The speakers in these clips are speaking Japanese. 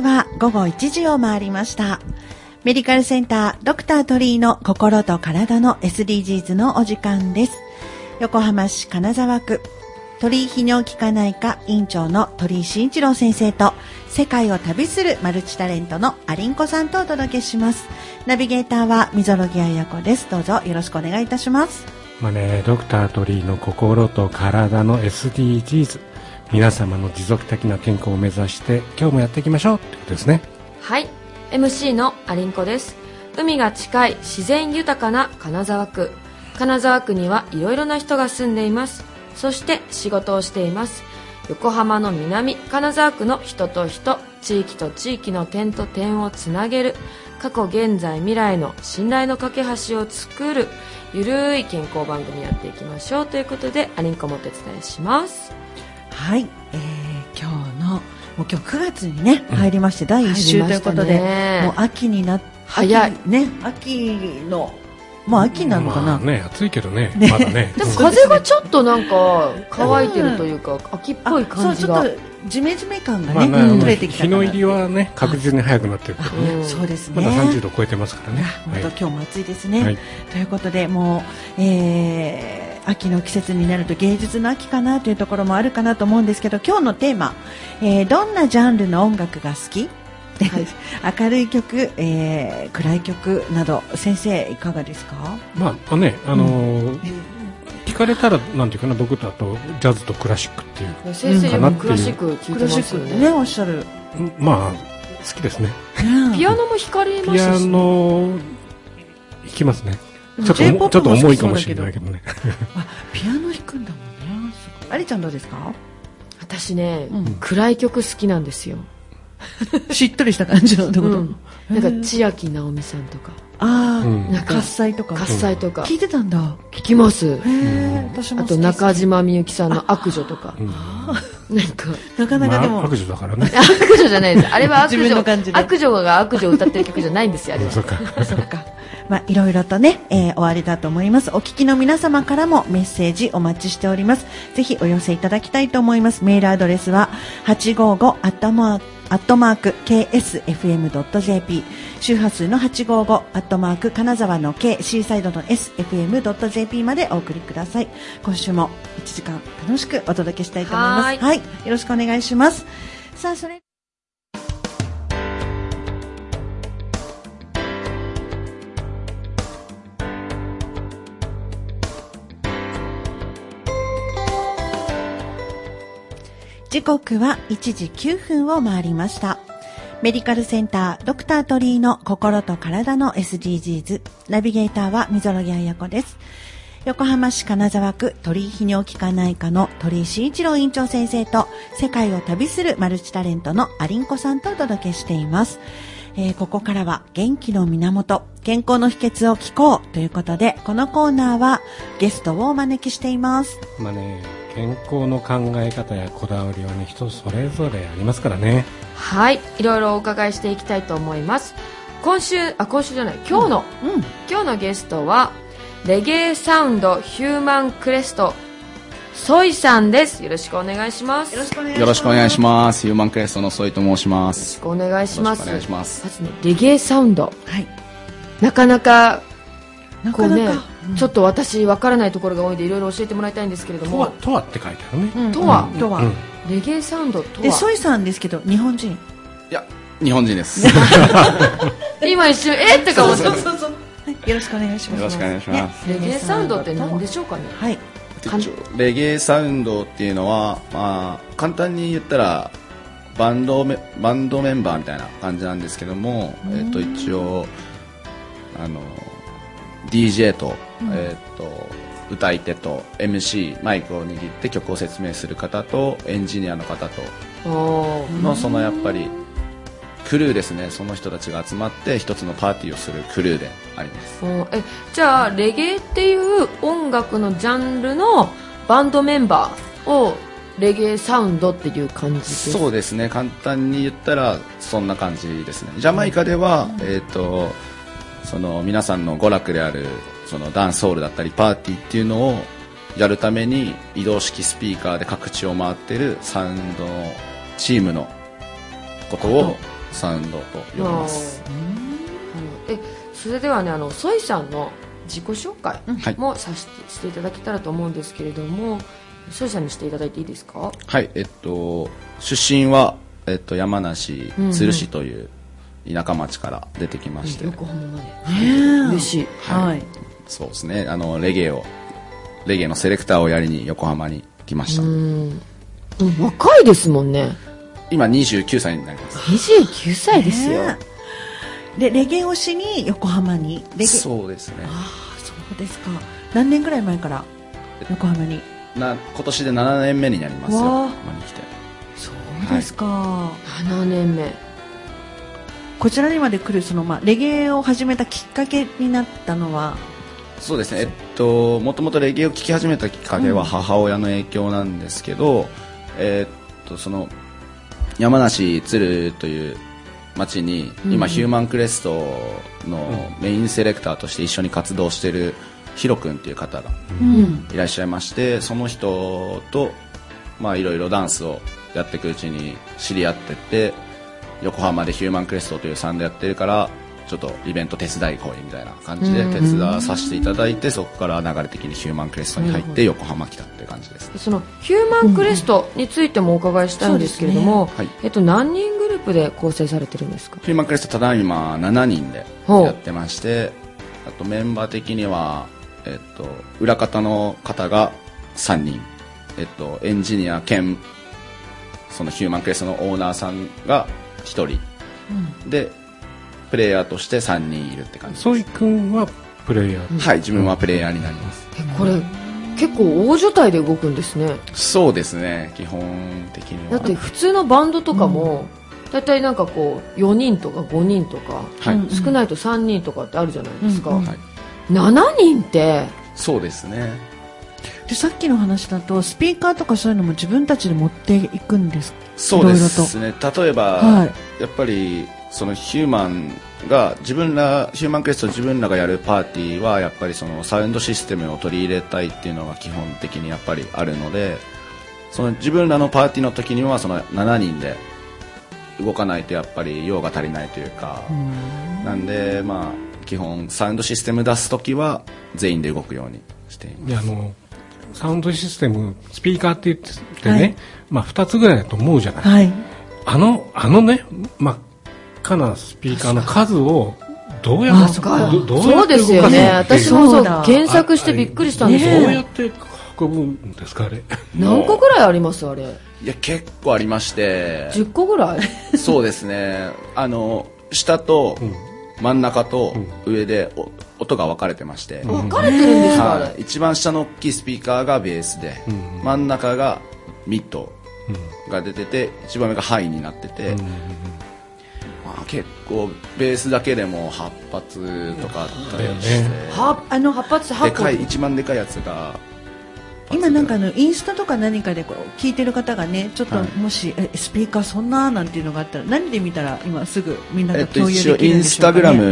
刻は午後1時を回りました。メディカルセンタードクター鳥居の心と体の SDGs のお時間です。横浜市金沢区鳥居泌尿器科内科院長の鳥居慎一郎先生と世界を旅するマルチタレントのアリンコさんとお届けします。ナビゲーターは溝呂木彩子です。どうぞよろしくお願いいたします。まあね、ドクター鳥居の心と体の SDGs 皆様の持続的な健康を目指して今日もやっていきましょう。ってことですね。はい。MC のアリンコです。海が近い自然豊かな金沢区。金沢区にはいろいろな人が住んでいます。そして仕事をしています。横浜の南金沢区の人と人地域と地域の点と点をつなげる。過去現在未来の信頼の架け橋を作るゆるい健康番組やっていきましょう。ということでアリンコもお手伝いします。はい、えー、今日のもう今日9月にね、入りまして第1週ということで、ねもう秋になっ早い。秋ね秋のもう秋なのかな、まあね暑いけどねね。まだね。でもうん風がちょっとなんか乾いてるというか、秋っぽい感じが。そうちょっとジメジメ感がね、まあ取れてきた日の入りはね確実に早くなってるけどね。うんそうですね。まだ30度超えてますからね。本当、はい。今日も暑いですね、はい。ということでもう、えー秋の季節になると芸術の秋かなというところもあるかなと思うんですけど今日のテーマ、えーどんなジャンルの音楽が好き、明るい曲、えー暗い曲など先生いかがですか？まあねあのー聞かれたらなんていうかな僕だとジャズとクラシックっていう先生よくクラシック聞いてクラシますねねおっしゃる、まあ好きですね。ピアノも弾かれまピアしたし、ね、ノ弾きますね。うんちょっとちょっと重いかもしれないけどね。あピアノ弾くんだもんね。ありちゃんどうですか？私ね、うん。暗い曲好きなんですよ、しっとりした感じのってこと、うん。なんか千秋直美さんとか。ああ、うん。なんか喝采とか。喝采とか。聞いてたんだ。聞きます。あと中島みゆきさんの悪女とか。うん。なんか。なかなかでも、まあ悪女だからね。悪女じゃないです。あれは悪自分の女感じで。悪女が悪女を歌ってる曲じゃないんですよあれは。そうか。そうか。まあ、いろいろとね、えー終わりだと思います。お聞きの皆様からもメッセージお待ちしております。ぜひお寄せいただきたいと思います。メールアドレスは、855アットマーク、アットマーク ksfm.jp 周波数の855アットマーク金沢の K シーサイドの sfm.jp までお送りください今週も1時間楽しくお届けしたいと思いますはいよろしくお願いしますさあそれ時刻は1時9分を回りました。メディカルセンタードクター鳥居の心と体の SDGs ナビゲーターは溝呂木彩子です。横浜市金沢区鳥居泌尿器科内科の鳥居慎一郎院長先生と世界を旅するマルチタレントのアリンコさんとお届けしています。えーここからは元気の源、健康の秘訣を聞こうということで、このコーナーはゲストをお招きしています。まあね健康の考え方やこだわりはね人それぞれありますからねはいいろいろお伺いしていきたいと思います今週あ今週じゃない今日の、うん。今日のゲストはレゲエサウンドヒューマンクレストソイさんですよろしくお願いしますよろしくお願いします。よろしくお願いします。ヒューマンクレストのソイと申します。お願いしますよろしくお願いしますまずねレゲエサウンドはい。なかなかなこうねうんちょっと私わからないところが多いんでいろいろ教えてもらいたいんですけれどとはもとはって書いてあるねうんとはうんとは。うんレゲエサウンドとで、はソイさんですけど、日本人。いや、日本人です。今一瞬えってか思ってそうそうそう。はいよろしくお願いします。よろしくお願いしますレゲエサウンドって何でしょうかねはい。レゲエサウンドっていうのは、まあ、簡単に言ったら、バンドメバンドメンバーみたいな感じなんですけども、えっと一応あの DJ と,、えっと歌い手と MC マイクを握って曲を説明する方とエンジニアの方とのそのやっぱりクルーですね。その人たちが集まって一つのパーティーをするクルーであります。えじゃあレゲエっていう音楽のジャンルのバンドメンバーをレゲエサウンドっていう感じですそうですね。簡単に言ったらそんな感じですね。ジャマイカでは、えっ、とその皆さんの娯楽であるそのダンスホールだったりパーティーっていうのをやるために移動式スピーカーで各地を回ってるサウンドのチームのことをサウンドと呼びます。えそれではねあのソイさんの自己紹介はい。もさししていただけたらと思うんですけれどもソイさんにしていただいていいですか？はい。えっと出身は、えっと、山梨うんうん。都留市という田舎町から出てきまして、横浜まで。ね嬉しい。はい。そうですね。あのレゲエをレゲエのセレクターをやりに横浜に来ました、うん。うん若いですもんね。今29歳になります。29歳ですよ、ねで、レゲエ推しに横浜に。レゲエ。そうですね。ああ、そうですか。何年ぐらい前から横浜に？な今年で7年目になりますよ。わあ。横浜に来て。そうですか。7年目こちらにまで来る、その、まあ、レゲエを始めたきっかけになったのは、そうですね。えっともともとレゲエを聴き始めたきっかけは母親の影響なんですけど、えっとその山梨鶴という町に今、ヒューマンクレストのメインセレクターとして一緒に活動しているヒロ君っていう方がうん。いらっしゃいましてその人とまあいろいろダンスをやっていくうちに知り合ってって横浜でヒューマンクレストというサンドやってるからちょっとイベント手伝い来いみたいな感じで手伝わさせていただいてそこから流れ的にヒューマンクレストに入って横浜来たって感じです。でそのヒューマンクレストについてもお伺いしたいんですけれども、ねはい。えっと、何人グループで構成されてるんですか？ヒューマンクレストただいま7人でやってましてあとメンバー的には、えっと、裏方の方が3人、えっと、エンジニア兼そのヒューマンクレストのオーナーさんが1人、でプレイヤーとして3人いるって感じです。ソイ君はプレイヤー、はい自分はプレイヤーになります、えこれ結構大所帯で動くんですね。そうですね基本的には。だって普通のバンドとかも、大体なんかこう4人とか5人とか、はい、うん少ないと3人とかってあるじゃないですか、うんうんはい、7人ってそうですねで、さっきの話だと、スピーカーとかそういうのも自分たちで持っていくんです。そうですね。例えば、はい。やっぱりそのヒューマンが自分らヒューマンクエスト自分らがやるパーティーはやっぱりそのサウンドシステムを取り入れたいっていうのが基本的にやっぱりあるのでその自分らのパーティーの時にはその7人で動かないとやっぱり用が足りないというかなんでまあ基本サウンドシステム出す時は全員で動くようにしています。であのサウンドシステムスピーカーって言ってね、はい。まあ、2つぐらいだと思うじゃない、はい。あのあのね真っ赤なスピーカーの数をどうやってあそうやそうってですよね。私もそう検索してびっくりしたんです。どよ、うやって運ぶんですかあれ？何個ぐらいありますあれ？いや結構ありまして。10個ぐらい？そうですね。あの下とうん真ん中と上でお音が分かれてまして、分かれてるんですか？一番下の大きいスピーカーがベースで、うん。真ん中がミッドが出てて一番上がハイになってて、まあ、結構ベースだけでも8発とかあったりして、ねはあの8発で8個かい一番でかいやつが今なんかあのインスタとか何かでこう聞いてる方がねちょっとはい。もし、えスピーカーそんななんていうのがあったら何で見たら今すぐみんな共有一応できるんでインスタしょうか、ね、グ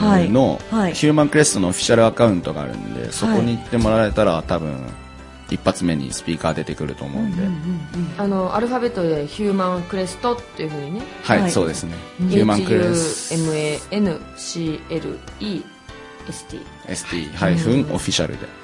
ラムのはい。はい。ヒューマンクレストのオフィシャルアカウントがあるんでそこに行ってもらえたら多分一発目にスピーカー出てくると思うんで、あのアルファベットでヒューマンクレストっていうふうにねはい、はい。そうですね、ヒューマンクレス。HUMANCLEST ST ハイフンオフィシャルで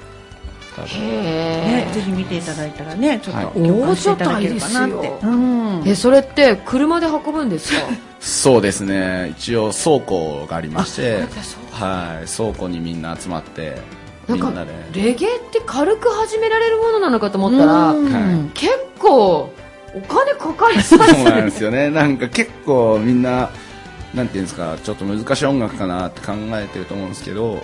多分。へね、ぜひ見ていただいたらねちょっとはい共感していただけるかなって、大所帯ですようん。えそれって車で運ぶんですか？そうですね。一応倉庫がありまして。はい。倉庫にみんな集まってなんかみんなで。レゲエって軽く始められるものなのかと思ったら結構お金かかりそうですそうなんねですよね。なんか結構みんななんていうんですかちょっと難しい音楽かなって考えてると思うんですけど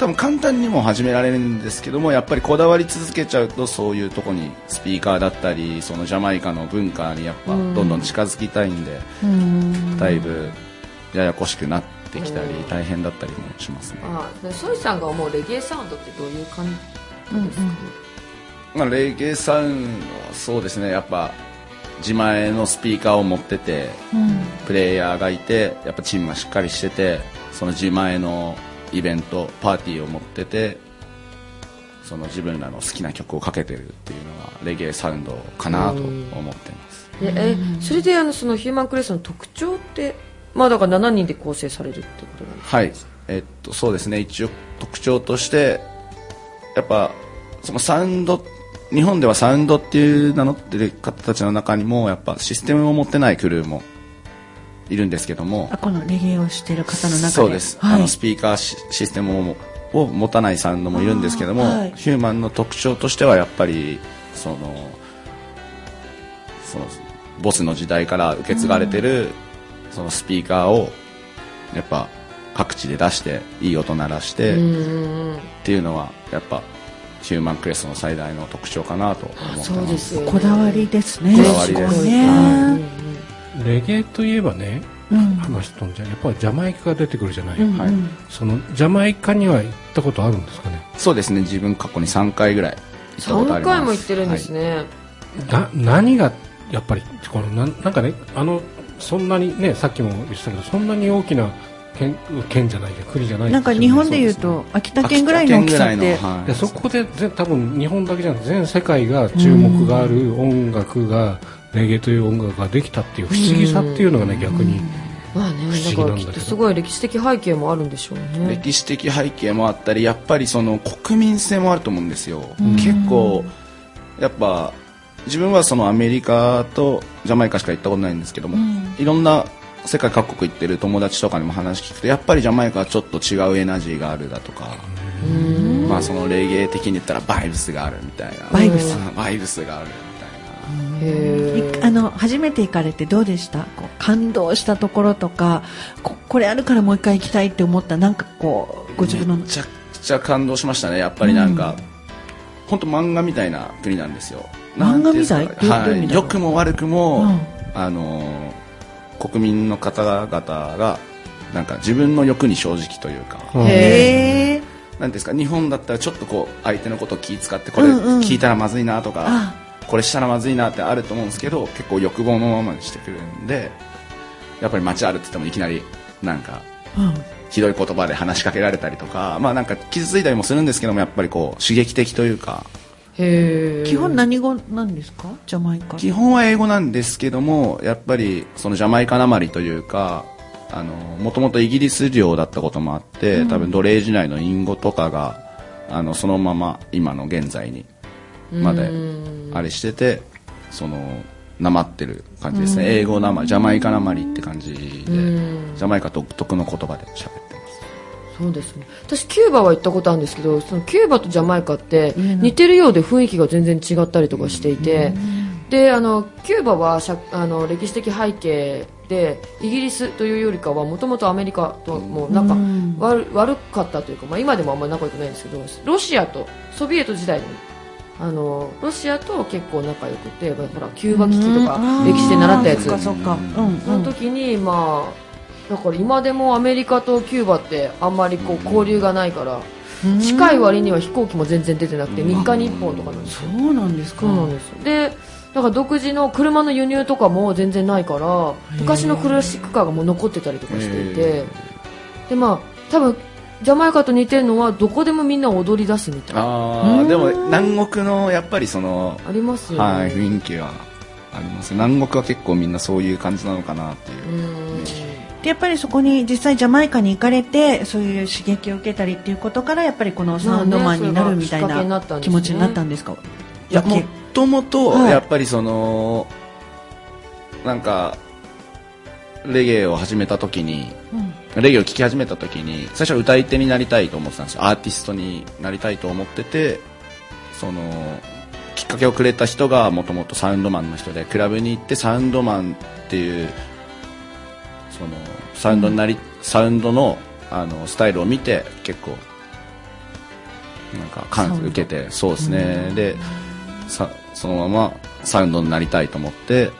多分簡単にも始められるんですけどもやっぱりこだわり続けちゃうとそういうとこにスピーカーだったりそのジャマイカの文化にやっぱどんどん近づきたいんでうん。だいぶややこしくなってきたり大変だったりもしますね、あでソイさんが思うレゲエサウンドってどういう感じですか？ね、まあ、レゲエサウンドはそうですね。やっぱ自前のスピーカーを持っててうん。プレイヤーがいてやっぱチームがしっかりしててその自前のイベントパーティーを持っててその自分らの好きな曲をかけてるっていうのがレゲエサウンドかなと思ってます。でえそれであのそのヒューマンクレストの特徴ってまあだから7人で構成されるってことなんですか？はい。えっとそうですね。一応特徴としてやっぱそのサウンド日本ではサウンドっていう名乗ってる方たちの中にもやっぱシステムを持ってないクルーもいるんですけども。あこのレゲエをしている方の中で。そうです、はい、あのスピーカーシシステムをを持たないサウンドもいるんですけども、はい。ヒューマンの特徴としてはやっぱりそのそのボスの時代から受け継がれてる、そのスピーカーをやっぱ各地で出していい音鳴らして、うんっていうのはやっぱヒューマンクレストの最大の特徴かなと思ってます。そうですよね。こだわりですね。こだわりです。ごい。うんね、レゲエといえばねうん。話飛んじゃうやっぱりジャマイカが出てくるじゃない、うんはい。そのジャマイカには行ったことあるんですかね？そうですね。自分過去に3回ぐらい行ったことあ3ります。回も行ってるんですね、な何がやっぱりこのなんなんかねあのそんなにねさっきも言ってたけどそんなに大きな県県じゃないけど国じゃないなんか日本でいうと秋田県ぐらいの大きさって。秋田県ぐらいのはい。でそこでぜ多分日本だけじゃなくて全世界が注目がある音楽がレゲエという音楽ができたっていう不思議さっていうのがね逆にまあねだからきっとすごい歴史的背景もあるんでしょうね。歴史的背景もあったりやっぱりその国民性もあると思うんですよ、結構やっぱ自分はそのアメリカとジャマイカしか行ったことないんですけども、いろんな世界各国行ってる友達とかにも話聞くとやっぱりジャマイカはちょっと違うエナジーがあるだとか、まあそのレゲエ的に言ったらバイブスがあるみたいな。バイブス。うん。バイブスがあるあの初めて行かれてどうでした？こう感動したところとかここれあるからもう一回行きたいって思ったなんかこうご自分の。めちゃくちゃ感動しましたねやっぱりなんか、本当漫画みたいな国なんですよ。漫画みたいはい、くも悪くも、うん。あのー国民の方々がなんか自分の欲に正直というか、うん。へへえなんですか日本だったらちょっとこう相手のことを気遣ってこれうんうん。聞いたらまずいなとか、あこれしたらまずいなってあると思うんですけど結構欲望のままにしてくるんでやっぱり街歩っててもいきなりなんかうん。ひどい言葉で話しかけられたりとかまあなんか傷ついたりもするんですけどもやっぱりこう刺激的というかえへえ基本何語なんですか？ジャマイカ基本は英語なんですけどもやっぱりそのジャマイカなまりというかあのもともとイギリス領だったこともあって、多分奴隷時代の隠語とかがあのそのまま今の現在にまであれしててそのなまってる感じですね、英語なまりジャマイカなまりって感じで、ジャマイカ独特の言葉で喋ってます。そうですね。私キューバは行ったことあるんですけどそのキューバとジャマイカって似てるようで雰囲気が全然違ったりとかしていて、であのキューバはしゃあの歴史的背景でイギリスというよりかはもともとアメリカともう仲悪悪かったというか、まあ、今でもあんまり仲良くないんですけどロシアとソビエト時代にあのロシアと結構仲良くてほらキューバ危機とか歴史で習ったやつ。そっかそっか。うんその時にまあだから今でもアメリカとキューバってあんまりこう交流がないから近い割には飛行機も全然出てなくて3日に1本とかなんですよ。そうなんですか。そうなんですよ。でだから独自の車の輸入とかも全然ないから昔のクラシックカーがもう残ってたりとかしていてでまあ多分ジャマイカと似てるのはどこでもみんな踊り出すみたいな。ああでも南国のやっぱりそのありますよね、はい雰囲気はあります。南国は結構みんなそういう感じなのかなっていう。うん。でやっぱりそこに実際ジャマイカに行かれてそういう刺激を受けたりっていうことからやっぱりこのサウンドマンになるみたいな気持ちになったんですか？いやもともとはい。やっぱりその、なんかレゲエを始めた時にレゲエを聴き始めた時に最初は歌い手になりたいと思ってたんですよ。アーティストになりたいと思っててそのきっかけをくれた人がもともとサウンドマンの人でクラブに行ってサウンドマンっていうそのサウンドになり、サウンドのあのスタイルを見て結構なんか感受けてそうですね。でさそのままサウンドになりたいと思って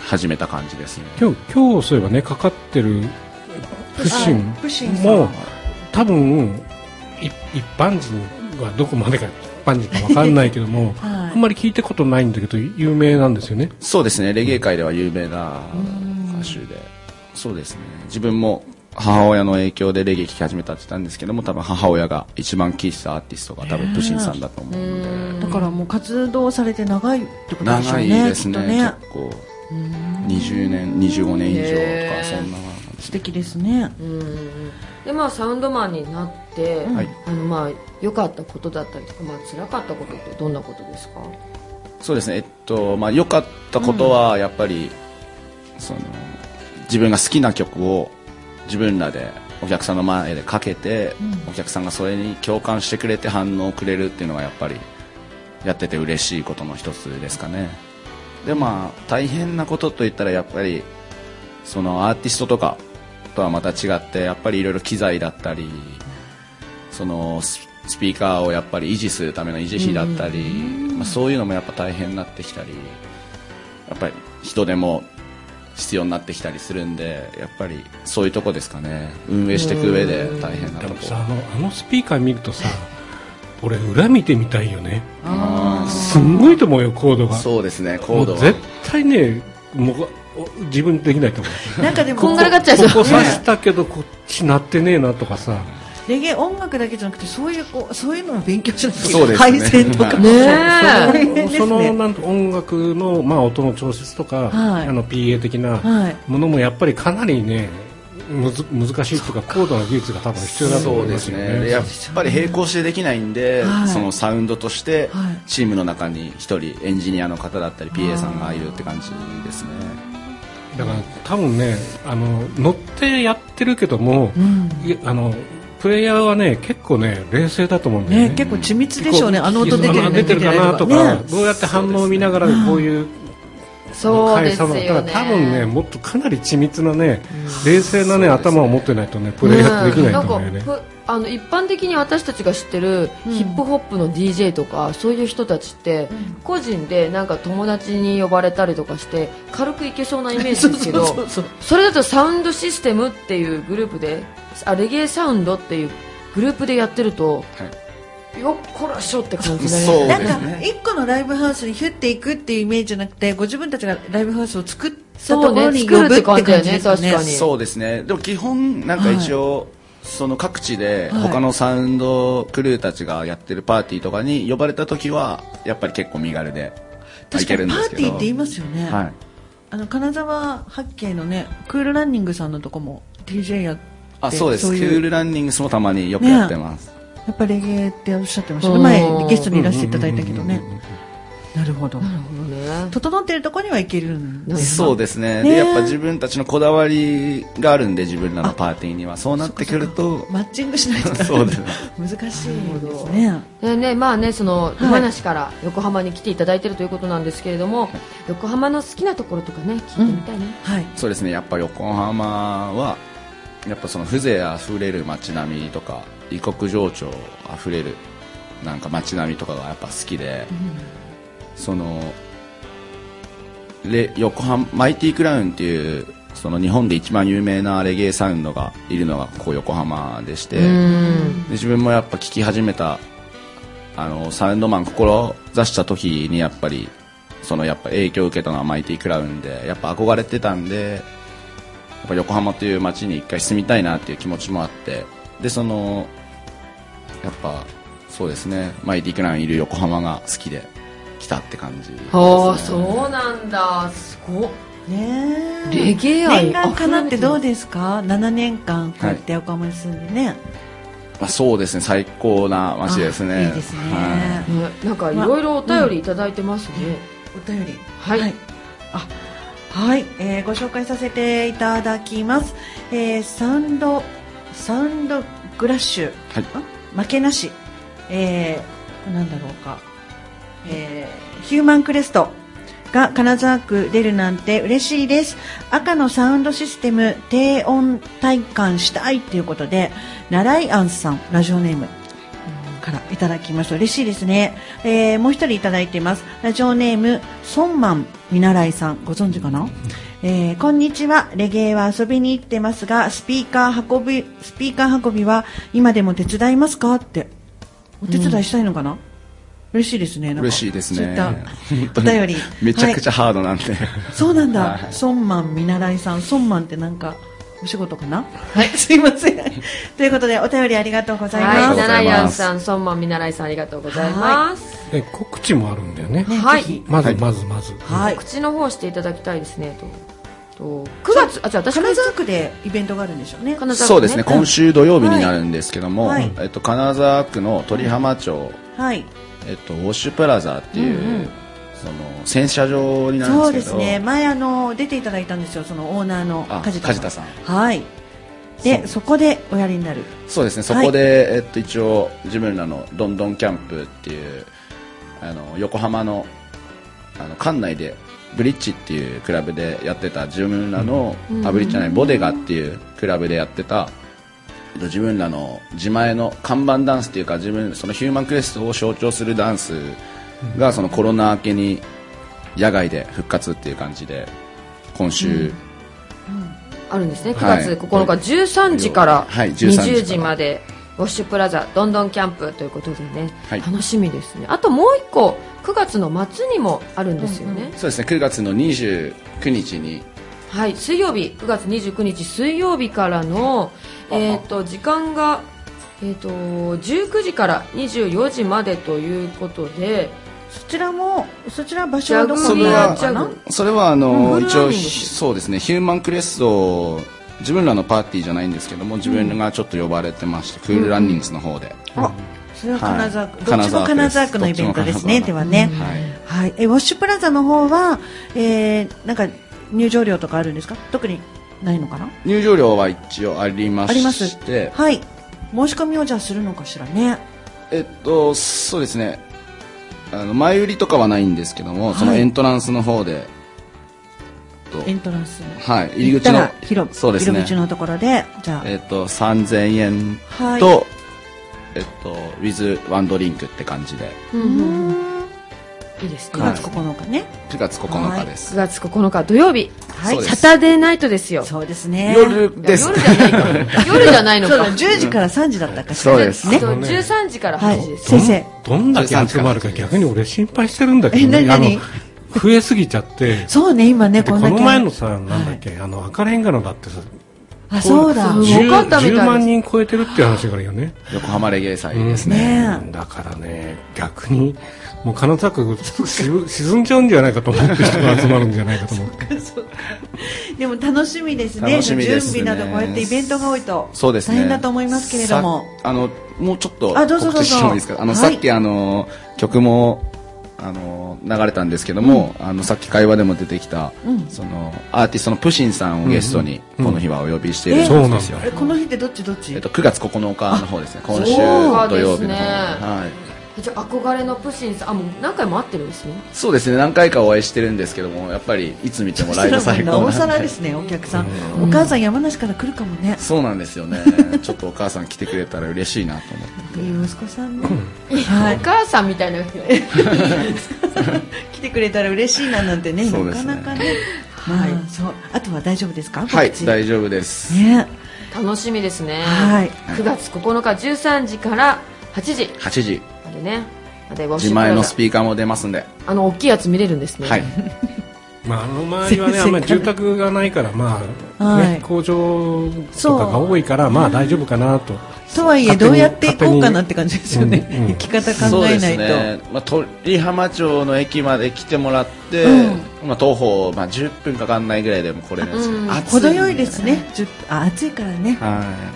始めた感じですね。今日今日そういえばねかかってるプシン。も多分い一般人はどこまでか一般人か分かんないけども、はい。あんまり聞いたことないんだけど有名なんですよね。そうですね。レゲエ界では有名な歌手で。そうですね。自分も母親の影響でレゲエ聴き始めたって言ったんですけども多分母親が一番聴いてたアーティストが多分プシンさんだと思うので。だからもう活動されて長いってことでしょう長いねですね。ね。結構。20年25年以上とかそんな素敵ですね。うんうんうん。でまあサウンドマンになって、はい。あのまあ良かったことだったりとかまあ辛かったことってどんなことですか？そうですね。えっとまあ良かったことはやっぱり、その自分が好きな曲を自分らでお客さんの前でかけて、お客さんがそれに共感してくれて反応をくれるっていうのがやっぱりやってて嬉しいことの一つですかね。でまあ大変なことといったらやっぱりそのアーティストとかとはまた違ってやっぱりいろいろ機材だったりそのススピーカーをやっぱり維持するための維持費だったり、まあ、そういうのもやっぱ大変になってきたりやっぱり人手も必要になってきたりするんでやっぱりそういうとこですかね。運営していく上で大変なとこ。でもさあのあのスピーカー見るとさ 俺裏見てみたいよね。すんごいと思うよコードが。そうですねコードは。もう絶対ねもうお自分できないと思う。なんかでもこんがらがっちゃいそう。ここ刺したけどこっちなってねえなとかさ。レゲエ音楽だけじゃなくてそういうこうそういうのを勉強しなきゃいけそうないですね。配線とかはいねそのなんと音楽の、まあ、音の調節とか、はい。あの PA 的なはい。ものもやっぱりかなりねむず難しいというか高度な技術が多分必要だとそうで思いますすよね。でねやっぱり並行してできないんで、はい。そのサウンドとしてはい。チームの中に一人エンジニアの方だったり PA さんがいるって感じですねだから多分ねあの乗ってやってるけども、うん。あのプレイヤーはね結構ね冷静だと思うんだよね。ね結構緻密でしょうね。こあの音出てる出てるかなとか、出てないどうやって反応を見ながらこういうそうですよね。だから多分ねもっとかなり緻密なね、冷静なね頭を持ってないとねプレイヤーできないと思うよね。あの一般的に私たちが知ってるヒップホップの DJ とか、そういう人たちって、個人でなんか友達に呼ばれたりとかして軽くいけそうなイメージですけど それだとサウンドシステムっていうグループであレゲエサウンドっていうグループでやってると、よっこらしょって感じでそうなんか一個のライブハウスにヒュッていくっていうイメージじゃなくてご自分たちがライブハウスを作ったそうねところに呼ぶって感じです。よ作るって感じだよね確かにそうですね。でも基本なんか一応、その各地ではい。他のサウンドクルーたちがやってるパーティーとかに呼ばれた時はやっぱり結構身軽で行確かけるにパんですけど。ーティーって言いますよね、はい。あの金沢八景のねクールランニングさんのとこも DJ やってあそうです。いう。クールランニングスもたまによくやってます、やっぱレゲエっておっしゃってましたね。うん。前ゲストにいらしていただいたけどね。なるほど。なるほどね。整ってるところには行けるんですそうですね。ね。でやっぱ自分たちのこだわりがあるんで自分らのパーティーには。そうなってくるとマッチングしないと。そうです。ね難しいです。ねでねまあねそのい山梨から横浜に来ていただいているということなんですけれども、横浜の好きなところとかね聞いてみたいね、はい。そうですね。やっぱ横浜はやっぱその風情あふれる街並みとか異国情緒あふれるなんか街並みとかがやっぱ好きで、そのレ横浜マイティクラウンっていうその日本で一番有名なレゲエサウンドがいるのがここ横浜でして、うん。で自分もやっぱ聴き始めたあのサウンドマン志した時にやっぱりそのやっぱ影響を受けたのはマイティクラウンでやっぱ憧れてたんでやっぱ横浜という街に一回住みたいなっていう気持ちもあってでそのやっぱそうですね。マイティクラウンいる横浜が好きで来たって感じです、ね、ああそうなんだ。すごっ。ねえ。レゲエ愛。念願かなってどうですか？7年間こうやって横浜に住んでね、まあ、そうですね。最高な街ですね。あいいですね、はねなんかいろいろお便りいただいてますね、お便り。はい。あはい、えーご紹介させていただきます、えーサウンドサウンドグラッシュ、はい。あ？負けなし、えー、なんだろうか、えーヒューマンクレスト。が金沢区出るなんて嬉しいです。赤のサウンドシステム低音体感したいということで奈良井アンさんラジオネーム。からいただきました。嬉しいですね、えーもう一人いただいています。ラジオネームソンマン見習いさん。ご存知かな、えーこんにちは。レゲエは遊びに行ってますがスピーカー運びスピーカー運びは今でも手伝いますか？って。お手伝いしたいのかな、嬉しいですね。嬉しいですね。そういった本当に。お便り。めちゃくちゃハードなんで、そうなんだ、はい。ソンマン見習いさん。ソンマンってなんかお仕事かな？はい、すいません。ということで、お便りありがとうございはい、ます。ありがとうござナラいます。イアンさん、ソンマン見習いさん、ありがとうございます。で告知もあるんだよね。ねはい。まずまずまず、はい。口の方していただきたいですね、と。と9月、あ、じゃあ私金沢区でイベントがあるんでしょうね。金沢そうですね、今週土曜日になるんですけども、はいえっと、金沢区の鳥浜町、はい。えっと、ウォッシュプラザっていう、うんうんその洗車場になるんそうでけどですすね。前あの出ていただいたんですよ。そのオーナーのあ梶田梶田さんはい。で、そこでおやりになる。そうですねそこで、えっと、一応自分らのロンドンキャンプっていうあの横浜のあの館内でブリッジっていうクラブでやってた自分らの、あブリッジじゃないボデガっていうクラブでやってたえっと自分らの自前の看板ダンスっていうか自分そのヒューマンクエストを象徴するダンスがそのコロナ明けに野外で復活っていう感じで今週、あるんですね、9はい。月9日、13時からはい。13時から。20時まで、ウォッシュプラザ、ロンドンキャンプということでね、はい。楽しみですね。あともう一個、9月の末にもあるんですよね。そうですね。9月の29日に。はい、水曜日、9月29日水曜日からの、えっ、と、時間が、えっ、と、19時から24時までということで、そちらもそちら場所はどこジャグリに？それはあの、うん一応そうですね。ヒューマンクレスト自分らのパーティーじゃないんですけども自分がちょっと呼ばれてまして、クールランニングスの方で、あ、それは金沢区、はい。どっちも金沢区のイベントですね。ではね。はい。はい。え、ウォッシュプラザの方は、えー、なんか入場料とかあるんですか？特にないのかな？入場料は一応ありまして。あります。はい。申し込みをじゃあするのかしらね。えっとそうですね。あの前売りとかはないんですけども、そのエントランスの方でとエントランス。はい入り口の広そうですね入り口のところで、じゃあ、えっと3000円はいと、えっとウィズワンドリンクって感じでうんいいですね。9月9日ね。9月9日です、9月9日土曜日、はいそうですサタデーナイトですよ。そうですね。夜です夜じゃないか。夜じゃないのか。そうだ、10時から3時だったかしら。そうですね。そう13時からはい8時です。先生。どんだけ集まるか逆に俺心配してるんだけど、え何何？あの増えすぎちゃって。そうね、今ね、でここんだけ。の前のさなんだっけ、あの赤レンガのだってさあ、そうだ。そう10多かったみたいです。10万人超えてるっていう話があるよね。横浜レゲエ祭ですね、ねだからね逆にもう金沢区沈 沈んじゃうんじゃないかと思って人が集まるんじゃないかと思って。でも楽しみですね。ね。準備などこうやってイベントが多いと。そうですね。大変だと思いますけれども。さあのもうちょっとあどうぞどうぞ。告知してもいいですか？あの、はい。さっきあの曲もあの流れたんですけども、あのさっき会話でも出てきた、そのアーティストのプシンさんをゲストにこの日はお呼びしているんですよ、だえ、この日ってどっちどっち？えっと、9月9日の方ですね。今週土曜日の方、ね。はいじゃあ憧れのプシンさん、あ、もう何回も会ってるんですね。そうですね何回かお会いしてるんですけどもやっぱりいつ見てもライブ最なおさ高なんでらですね、お客さん。お母さん山梨から来るかもね。そうなんですよね ちょっとお母さん来てくれたら嬉しいなと思っていい息子さんね。はおい。母さんみたいな。来てくれたら嬉しいななんてね、ねかなかね。はい。そう。あとは大丈夫ですか？はい大丈夫です、ね。楽しみですね。はい9月9日13時から8時8時までね。自前のスピーカーも出ますんであの、大きいやつ見れるんですね。はい まあ、あの周りはね、あんまり住宅がないから、まあ、はいね、工場とかが多いから、まあ大丈夫かなと。とはいえ、どうやっていこうかなって感じですよね。うんうん生き方そうです考えないと。ね、まあ、鳥浜町の駅まで来てもらって、うんまあ、徒歩、まあ、10分かかんないぐらいでも来れるんですけど、うん暑程よいですね。10あ、暑いからね。はい、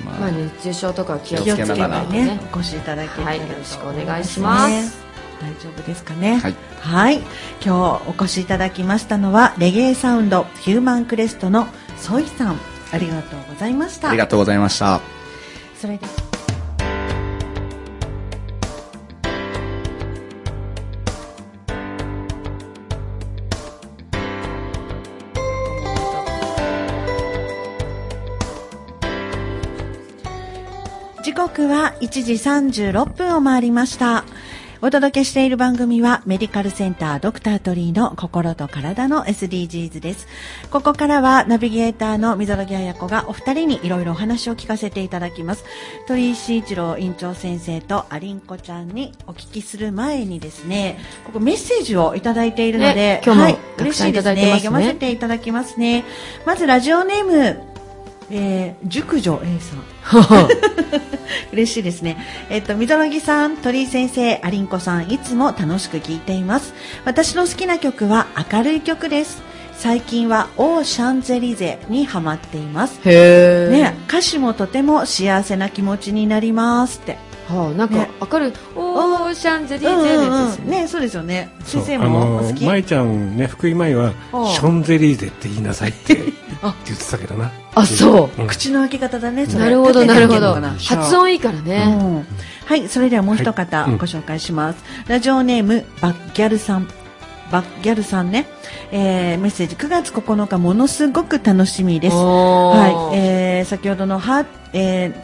まあ、まあ、熱中症とかは気をつけながらねね。、お越しいただけたらはいとよろしくお願いします大丈夫ですかね。はい。はい。今日お越しいただきましたのは、レゲエサウンドヒューマンクレストのソイさん。ありがとうございました。ありがとうございました。それで。時刻は1時36分を回りました。お届けしている番組はメディカルセンタードクタートリーの心と体の SDGs です。ここからはナビゲーターの溝呂木彩子がお二人にいろいろお話を聞かせていただきます。鳥居慎一郎院長先生とアリンコちゃんにお聞きする前にですね、ここメッセージをいただいているので、ね今日もはい、嬉しいですね読ませていただきますね。まずラジオネーム、えー、熟女 A さん。嬉しいですね。えっと、みどろぎさん、鳥居先生、ありんこさん、いつも楽しく聴いています。私の好きな曲は明るい曲です。最近はオーシャンゼリゼにハマっています。へえ。ね、歌詞もとても幸せな気持ちになりますって。はあ、なんかね明るい、オーシャンゼリーゼですね。うんね、そうですよね。先生もお好き。舞ちゃんね福井舞はションゼリーゼって言いなさいって 言あってたけどなあ、そう。うん。口の開け方だね、それ。なるほど、な。るほど。発音いいからなね。うん。はい、それではもう一方ご紹介します。ラジオネーム、バッギャルさん。バッギャルさんね、えー、メッセージ。9月9日ものすごく楽しみです。はい、えー、先ほどのハ、えー、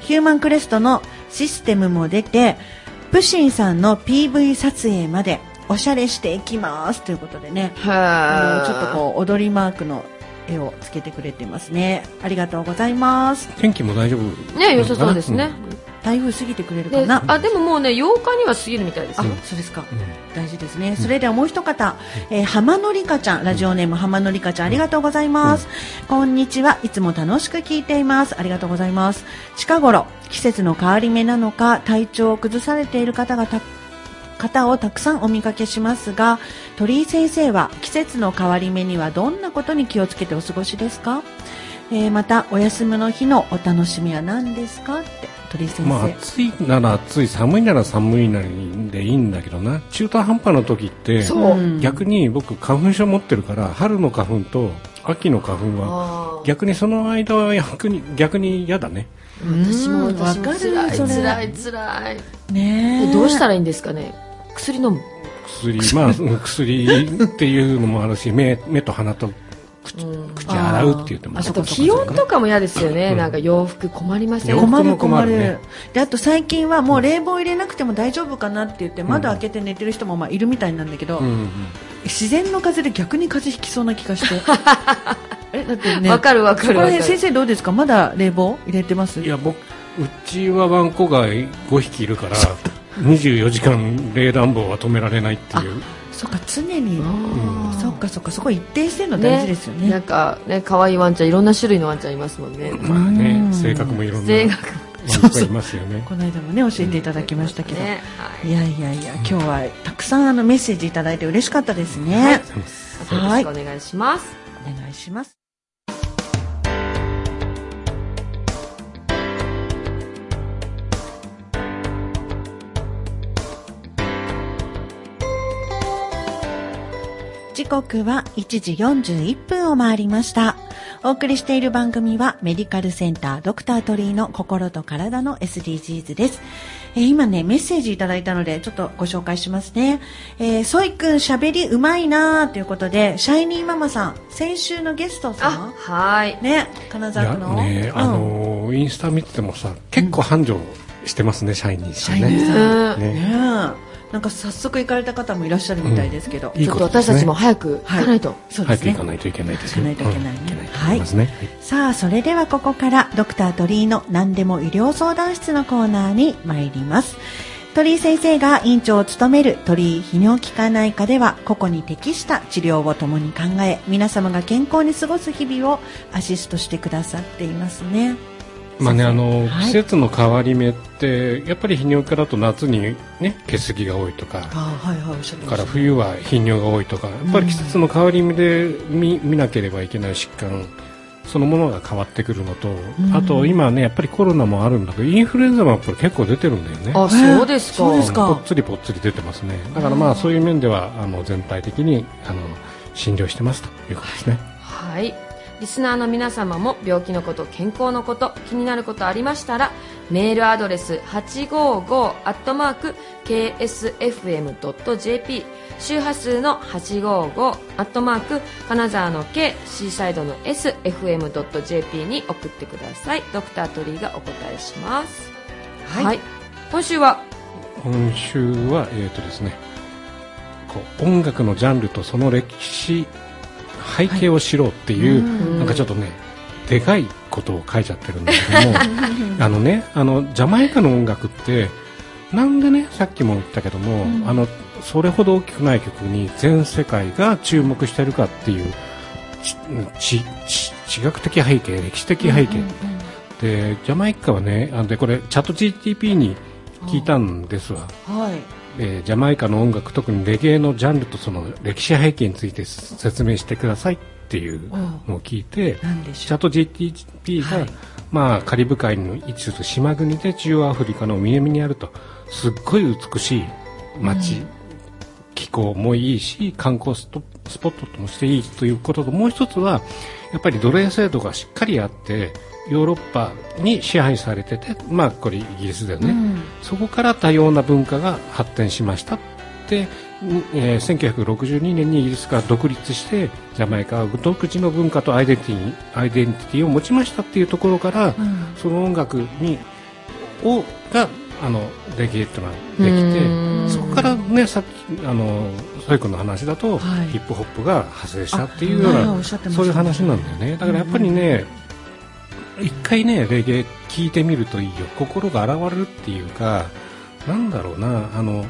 ヒューマンクレストのシステムも出て、プシンさんの PV 撮影までおしゃれしていきます。ということでね、あのちょっとこう踊りマークの絵をつけてくれてますね。ありがとうございます。天気も大丈夫う。ね、良さそうですね。台風過ぎてくれるかでな。あ、でももうね、8日には過ぎるみたいですあよ。、そうですか。うん大事ですね。それではもう一方、えー、浜のりかちゃん、ラジオネーム浜のりかちゃん、ありがとうございます。こんにちは。いつも楽しく聞いています。ありがとうございます。近頃、季節の変わり目なのか、体調を崩されている方がた方をたくさんお見かけしますが、鳥居先生は季節の変わり目にはどんなことに気をつけてお過ごしですか？えーまた、お休みの日のお楽しみは何ですか？って、鳥居先生。まあ暑いなら暑い寒いなら寒いなりでいいんだけどな。中途半端な時って逆に僕花粉症持ってるから春の花粉と秋の花粉は逆にその間は逆に逆に嫌だね。私もうん私もわかる辛い辛い辛い。ねえ。えどうしたらいいんですかね？薬飲む。薬まあうん薬っていうのもあるし目目と鼻と口うん。口洗うって言ってもあと気温とかも嫌ですよね、うん。なんか洋服困りません？困る。も困困るるね。であと最近はもう冷房入れなくても大丈夫かなって言って窓開けて寝てる人もまあいるみたいなんだけど、うんうん。自然の風で逆に風邪ひきそうな気がして。えだってねわかるわかそこらる。わかる辺先生どうですか？まだ冷房入れてます？いや僕うちはワンコが5匹いるから24時間冷暖房は止められないっていう。そっか常にそっかそっかそこ一定してるの大事ですよね。なんかね可愛いワンちゃんいろんな種類のワンちゃんいますもんね。まあねうん。性格もいろんな性格。ワンコがいますよね。この間もね教えていただきましたけど、ねはい。いやいやいや今日はたくさんあのメッセージいただいて嬉しかったですね、はい。よろしくお願いします、お願いします時刻は1時41分を回りました。お送りしている番組はメディカルセンタードクタートリーの心と体の SDGs です。えー今ね、メッセージいただいたので、ちょっとご紹介しますね。えー、ソイくん喋りうまいなーということで、シャイニーママさん、先週のゲストさあん、はいね、金沢区の。ねうんあのインスタ見ててもさ結構繁盛してますねシャイニーさんシャイニーねさん。ねねなんか早速行かれた方もいらっしゃるみたいですけど。いいちょっこと私たちも早く行かないと、そうですね。早く行か。ないといけないですよ行かないといけないね。うはい。さあ、それではここからドクター鳥居の何でも医療相談室のコーナーに参ります。鳥居先生が院長を務める鳥居泌尿器科内科では個々に適した治療を共に考え、皆様が健康に過ごす日々をアシストしてくださっていますね。まあねあの、はい。季節の変わり目ってやっぱり泌尿器科だと夏にね血石が多いとか。あはいはい、おっしゃってましたから冬は頻尿が多いとか。やっぱり季節の変わり目で見見なければいけない疾患そのものが変わってくるのと、ん。あと今ねやっぱりコロナもあるんだけどインフルエンザもやっぱり結構出てるんだよね。あそうですか。そうですか。ぽっつりぽっつり出てますね。だからまあそういう面ではあの全体的にあの診療してますということですね。はいリスナーの皆様も病気のこと健康のこと気になることありましたらメールアドレス 855-ksfm.jp 周波数の 855- 金沢の K シーサイドの SFM.jp に送ってください。ドクタートリーがお答えします。はい。今週は？今週はえっ、とですねこう音楽のジャンルとその歴史背景を知ろうっていう、うんなんかちょっとねでかいことを書いちゃってるんだけども あのねあのジャマイカの音楽ってなんでねさっきも言ったけども、うん。あのそれほど大きくない曲に全世界が注目してるかっていう地学的背景歴史的背景、でジャマイカはねあのでこれチャット GTP に聞いたんですわ、はい。えージャマイカの音楽特にレゲエのジャンルとその歴史背景について説明してくださいっていうのを聞いて。チャット GTP が、はい。まあ、カリブ海の位置する島国で中央アフリカの南にあるとすっごい美しい街、気候もいいし観光スポットともしていいということともう一つはやっぱり奴隷制度がしっかりあってヨーロッパに支配されてて、まあ、これイギリスだよね、うん。そこから多様な文化が発展しましたって、んえー1962年にイギリスが独立してジャマイカは独自の文化とアイデンティティアイデンティティを持ちましたっていうところから、うん。その音楽にをがあのレゲエっていうのはでうん。きてそこからねさっきあのソイ君の話だと、はい。ヒップホップが派生したっていうようなそういう話なんだよね。だからやっぱりね、一回ねレゲエ聞いてみるといいよ。心が洗われるっていうかなんだろうな。あの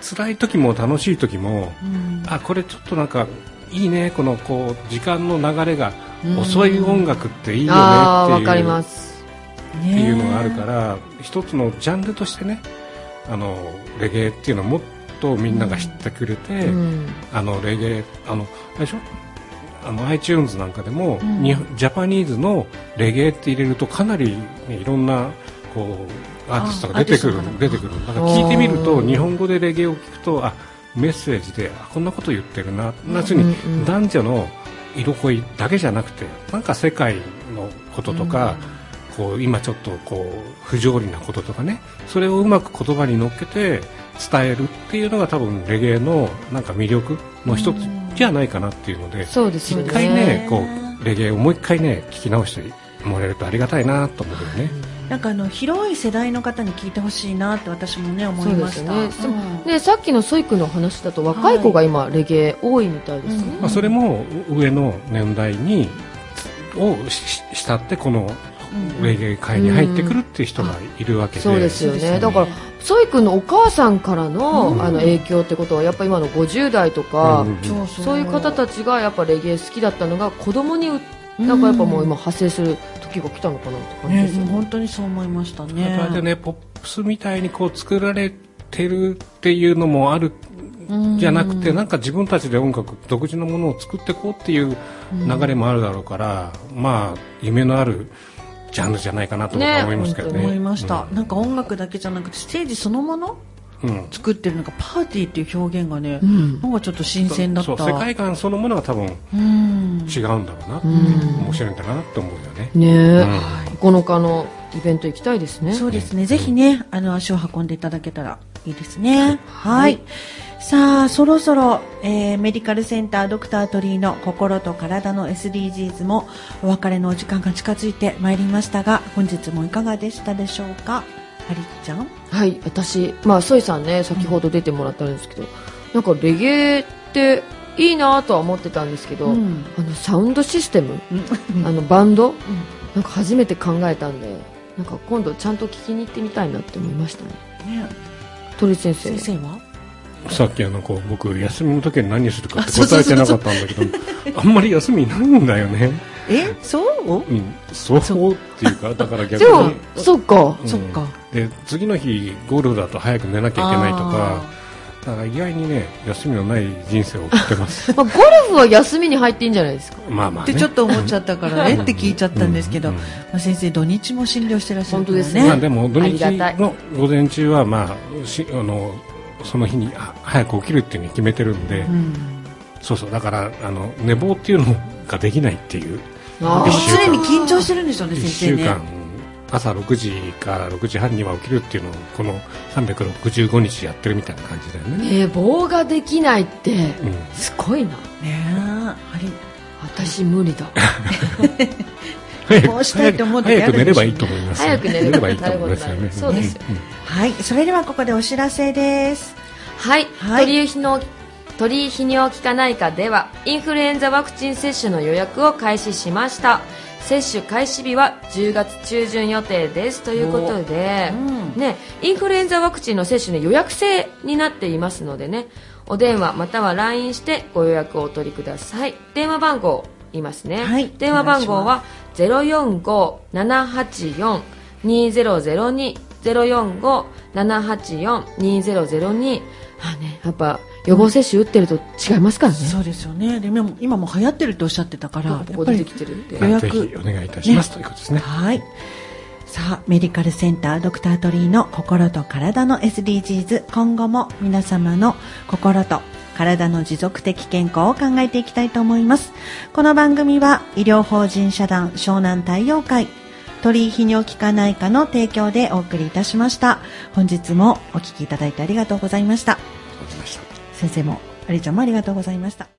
辛い時も楽しい時もうん。あこれちょっとなんかいいね。このこう時間の流れが遅い音楽っていいよねっていう。ます。っていうのがあるから一つのジャンルとしてねあのレゲエっていうのをもっとみんなが知ってくれて、うん。あのレゲエあのあれでしょ？あの iTunes なんかでも、うん。にジャパニーズのレゲエって入れるとかなり、ね、いろんなこうアーティストが出てくる出てくる。だから聞いてみると日本語でレゲエを聞くとあメッセージであこんなこと言ってるなうんうん男女の色恋だけじゃなくてなんか世界のこととか、こう今ちょっとこう不条理なこととかねそれをうまく言葉に乗っけて伝えるっていうのが多分レゲエのなんか魅力の一つじゃないかなっていうのでそうですよね。一回ねこうレゲエをもう一回ね聞き直してもらえるとありがたいなと思うよね。なんかあの広い世代の方に聞いてほしいなって私もね思いました。そうですよね。うん。でさっきのソイ君の話だと若い子が今レゲエ多いみたいですね、まあ、それも上の年代にをし慕ってこのレゲエ界に入ってくるっていう人がいるわけで、そうですよそうですよねねだからソイ君のお母さんからの,、うん。あの影響ってことはやっぱ今の50代とか、うん。そういう方たちがやっぱレゲエ好きだったのが子供にうなんかやっぱもう今派生する時が来たのかなって感じねですよね。本当にそう思いましたあね。とあれでねポップスみたいにこう作られてるっていうのもあるうんじゃなくてなんか自分たちで音楽独自のものを作っていこうっていう流れもあるだろうから、まあ夢のあるジャンルじゃないかなと思いますけどね。思いました、なんか音楽だけじゃなくてステージそのもの？うん。うん作ってるなんかパーティーっていう表現がね、うん。なんかちょっと新鮮だった。世界観そのものが多分うん。違うんだろうな、ん。面白いんだなって思うよね。ねえ、うん。9日のイベント行きたいですね。そうですね。ぜひね、あの、足を運んでいただけたらいいですね。はい。さあ、そろそろ、えーメディカルセンタードクタートリーの心と体の SDGs もお別れのお時間が近づいてまいりましたが、本日もいかがでしたでしょうか？ありっちゃん？はい私まあソイさんね先ほど出てもらったんですけど、なんかレゲエっていいなとは思ってたんですけど、うん。あのサウンドシステム、あのバンド、なんか初めて考えたんでなんか今度ちゃんと聞きに行ってみたいなって思いましたね。ね。鳥先生。先生は？さっきあのこう僕休みの時に何するかって答えてなかったんだけどあんまり休みないんだよね。えそう？うん、そうっていうかだから逆に。そっかうん。そっか。で次の日ゴルフだと早く寝なきゃいけないとかあだから意外にね休みのない人生を送ってます。まあ、ゴルフは休みに入っていいんじゃないですか。まあまあ、ね、ってちょっと思っちゃったからねって聞いちゃったんですけど、うん。まあ、先生土日も診療してらっしゃるから本当ですまあでも土あ日の午前中はまあしあのその日にあ早く起きるっていうのに決めてるんで、うん。そうそうだからあの寝坊っていうのができないっていう。あでも一週間。常に緊張してるんでしょうね1先生ね。週間朝6時から6時半には起きるっていうのをこの365日やってるみたいな感じだよね、寝坊ができないってうん、すごいな。ねえあれ私無理だ こうしたいと思う時ある早く寝ればいいと思います。早く寝ればばいいと思いますよね。そうですはいそれではここでお知らせです。はい、はい鳥居日の鳥居泌尿器科内科ではインフルエンザワクチン接種の予約を開始しました。接種開始日は10月中旬予定です。ということで、うん。ね、インフルエンザワクチンの接種ね予約制になっていますのでねお電話または LINE してご予約をお取りください。電話番号言いますね、はい。電話番号は045-784-2002 045-784-2002あねやっぱ予防接種打ってると違いますからねそうですよね。で今も今も流行ってるとおっしゃってたから、ここ出てきてるんで予約ぜひお願いいたします、ということですね。はい。さあ、メディカルセンタードクタートリーの心と体の SDGs、今後も皆様の心と体の持続的健康を考えていきたいと思います。この番組は医療法人社団湘南太陽会鳥居泌尿器科内科の提供でお送りいたしました。本日もお聞きいただいてありがとうございました。先生も、ありちゃんもありがとうございました。